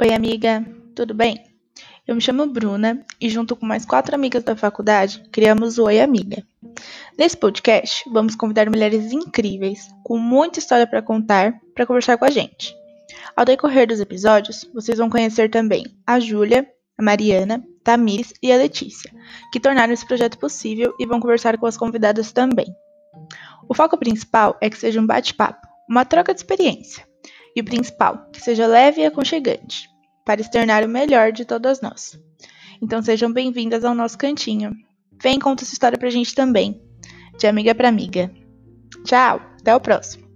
Oi, amiga, tudo bem? Eu me chamo Bruna e, junto com mais quatro amigas da faculdade, criamos o Oi Amiga. Nesse podcast, vamos convidar mulheres incríveis, com muita história para contar, para conversar com a gente. Ao decorrer dos episódios, vocês vão conhecer também a Júlia, a Mariana, Tamires e a Letícia, que tornaram esse projeto possível e vão conversar com as convidadas também. O foco principal é que seja um bate-papo, uma troca de experiência e o principal, que seja leve e aconchegante, para externar o melhor de todas nós. Então sejam bem-vindas ao nosso cantinho. Vem conta sua história pra gente também, de amiga para amiga. Tchau, até o próximo.